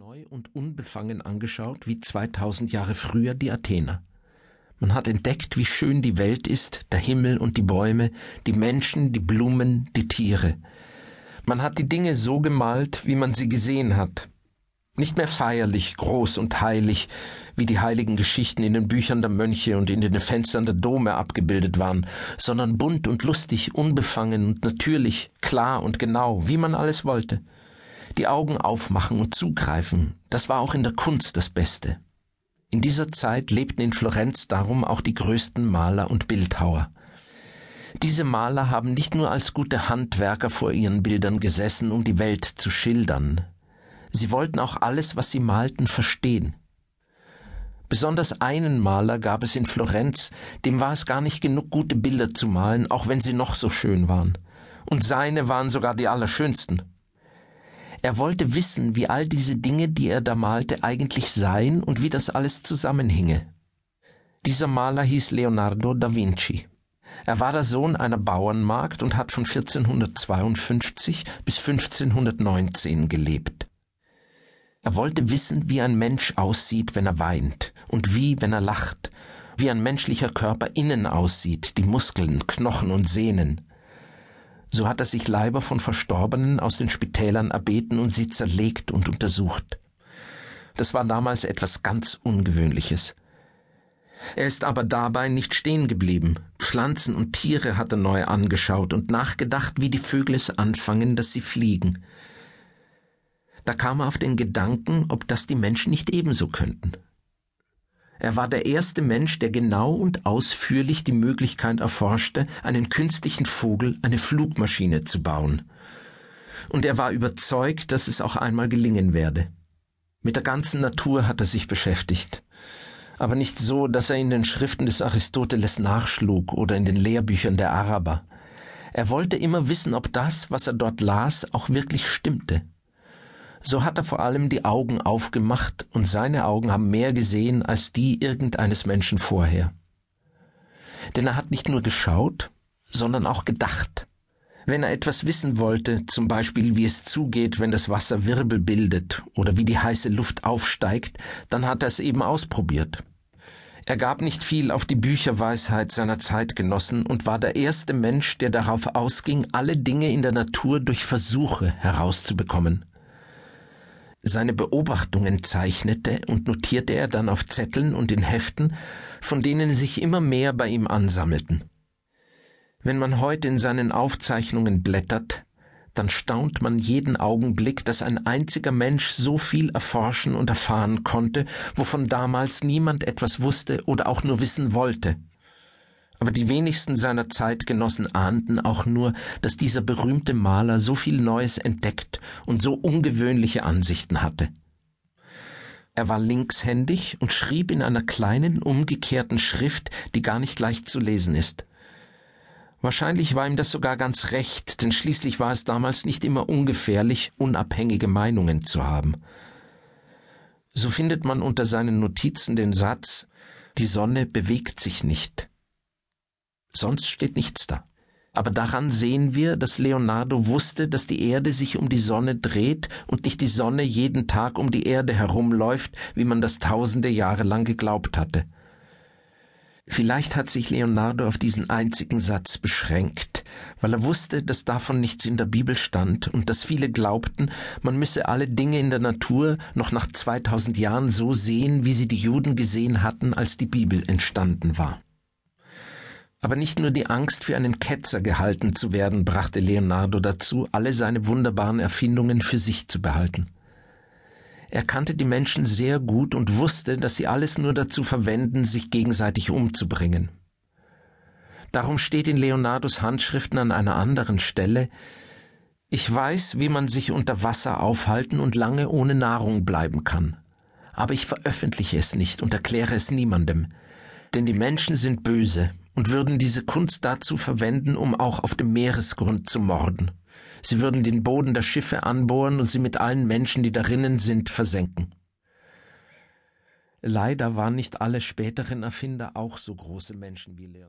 neu und unbefangen angeschaut wie 2000 Jahre früher die Athener. Man hat entdeckt, wie schön die Welt ist, der Himmel und die Bäume, die Menschen, die Blumen, die Tiere. Man hat die Dinge so gemalt, wie man sie gesehen hat. Nicht mehr feierlich, groß und heilig, wie die heiligen Geschichten in den Büchern der Mönche und in den Fenstern der Dome abgebildet waren, sondern bunt und lustig, unbefangen und natürlich, klar und genau, wie man alles wollte die Augen aufmachen und zugreifen, das war auch in der Kunst das Beste. In dieser Zeit lebten in Florenz darum auch die größten Maler und Bildhauer. Diese Maler haben nicht nur als gute Handwerker vor ihren Bildern gesessen, um die Welt zu schildern. Sie wollten auch alles, was sie malten, verstehen. Besonders einen Maler gab es in Florenz, dem war es gar nicht genug, gute Bilder zu malen, auch wenn sie noch so schön waren. Und seine waren sogar die allerschönsten. Er wollte wissen, wie all diese Dinge, die er da malte, eigentlich seien und wie das alles zusammenhinge. Dieser Maler hieß Leonardo da Vinci. Er war der Sohn einer Bauernmagd und hat von 1452 bis 1519 gelebt. Er wollte wissen, wie ein Mensch aussieht, wenn er weint, und wie, wenn er lacht, wie ein menschlicher Körper innen aussieht, die Muskeln, Knochen und Sehnen, so hat er sich Leiber von Verstorbenen aus den Spitälern erbeten und sie zerlegt und untersucht. Das war damals etwas ganz Ungewöhnliches. Er ist aber dabei nicht stehen geblieben. Pflanzen und Tiere hat er neu angeschaut und nachgedacht, wie die Vögel es anfangen, dass sie fliegen. Da kam er auf den Gedanken, ob das die Menschen nicht ebenso könnten. Er war der erste Mensch, der genau und ausführlich die Möglichkeit erforschte, einen künstlichen Vogel, eine Flugmaschine zu bauen. Und er war überzeugt, dass es auch einmal gelingen werde. Mit der ganzen Natur hat er sich beschäftigt. Aber nicht so, dass er in den Schriften des Aristoteles nachschlug oder in den Lehrbüchern der Araber. Er wollte immer wissen, ob das, was er dort las, auch wirklich stimmte so hat er vor allem die Augen aufgemacht und seine Augen haben mehr gesehen als die irgendeines Menschen vorher. Denn er hat nicht nur geschaut, sondern auch gedacht. Wenn er etwas wissen wollte, zum Beispiel wie es zugeht, wenn das Wasser Wirbel bildet oder wie die heiße Luft aufsteigt, dann hat er es eben ausprobiert. Er gab nicht viel auf die Bücherweisheit seiner Zeitgenossen und war der erste Mensch, der darauf ausging, alle Dinge in der Natur durch Versuche herauszubekommen. Seine Beobachtungen zeichnete und notierte er dann auf Zetteln und in Heften, von denen sich immer mehr bei ihm ansammelten. Wenn man heute in seinen Aufzeichnungen blättert, dann staunt man jeden Augenblick, dass ein einziger Mensch so viel erforschen und erfahren konnte, wovon damals niemand etwas wusste oder auch nur wissen wollte aber die wenigsten seiner Zeitgenossen ahnten auch nur, dass dieser berühmte Maler so viel Neues entdeckt und so ungewöhnliche Ansichten hatte. Er war linkshändig und schrieb in einer kleinen, umgekehrten Schrift, die gar nicht leicht zu lesen ist. Wahrscheinlich war ihm das sogar ganz recht, denn schließlich war es damals nicht immer ungefährlich, unabhängige Meinungen zu haben. So findet man unter seinen Notizen den Satz Die Sonne bewegt sich nicht. Sonst steht nichts da. Aber daran sehen wir, dass Leonardo wusste, dass die Erde sich um die Sonne dreht und nicht die Sonne jeden Tag um die Erde herumläuft, wie man das tausende Jahre lang geglaubt hatte. Vielleicht hat sich Leonardo auf diesen einzigen Satz beschränkt, weil er wusste, dass davon nichts in der Bibel stand und dass viele glaubten, man müsse alle Dinge in der Natur noch nach 2000 Jahren so sehen, wie sie die Juden gesehen hatten, als die Bibel entstanden war. Aber nicht nur die Angst, für einen Ketzer gehalten zu werden, brachte Leonardo dazu, alle seine wunderbaren Erfindungen für sich zu behalten. Er kannte die Menschen sehr gut und wusste, dass sie alles nur dazu verwenden, sich gegenseitig umzubringen. Darum steht in Leonardos Handschriften an einer anderen Stelle Ich weiß, wie man sich unter Wasser aufhalten und lange ohne Nahrung bleiben kann. Aber ich veröffentliche es nicht und erkläre es niemandem, denn die Menschen sind böse und würden diese Kunst dazu verwenden, um auch auf dem Meeresgrund zu morden. Sie würden den Boden der Schiffe anbohren und sie mit allen Menschen, die darinnen sind, versenken. Leider waren nicht alle späteren Erfinder auch so große Menschen wie Leon.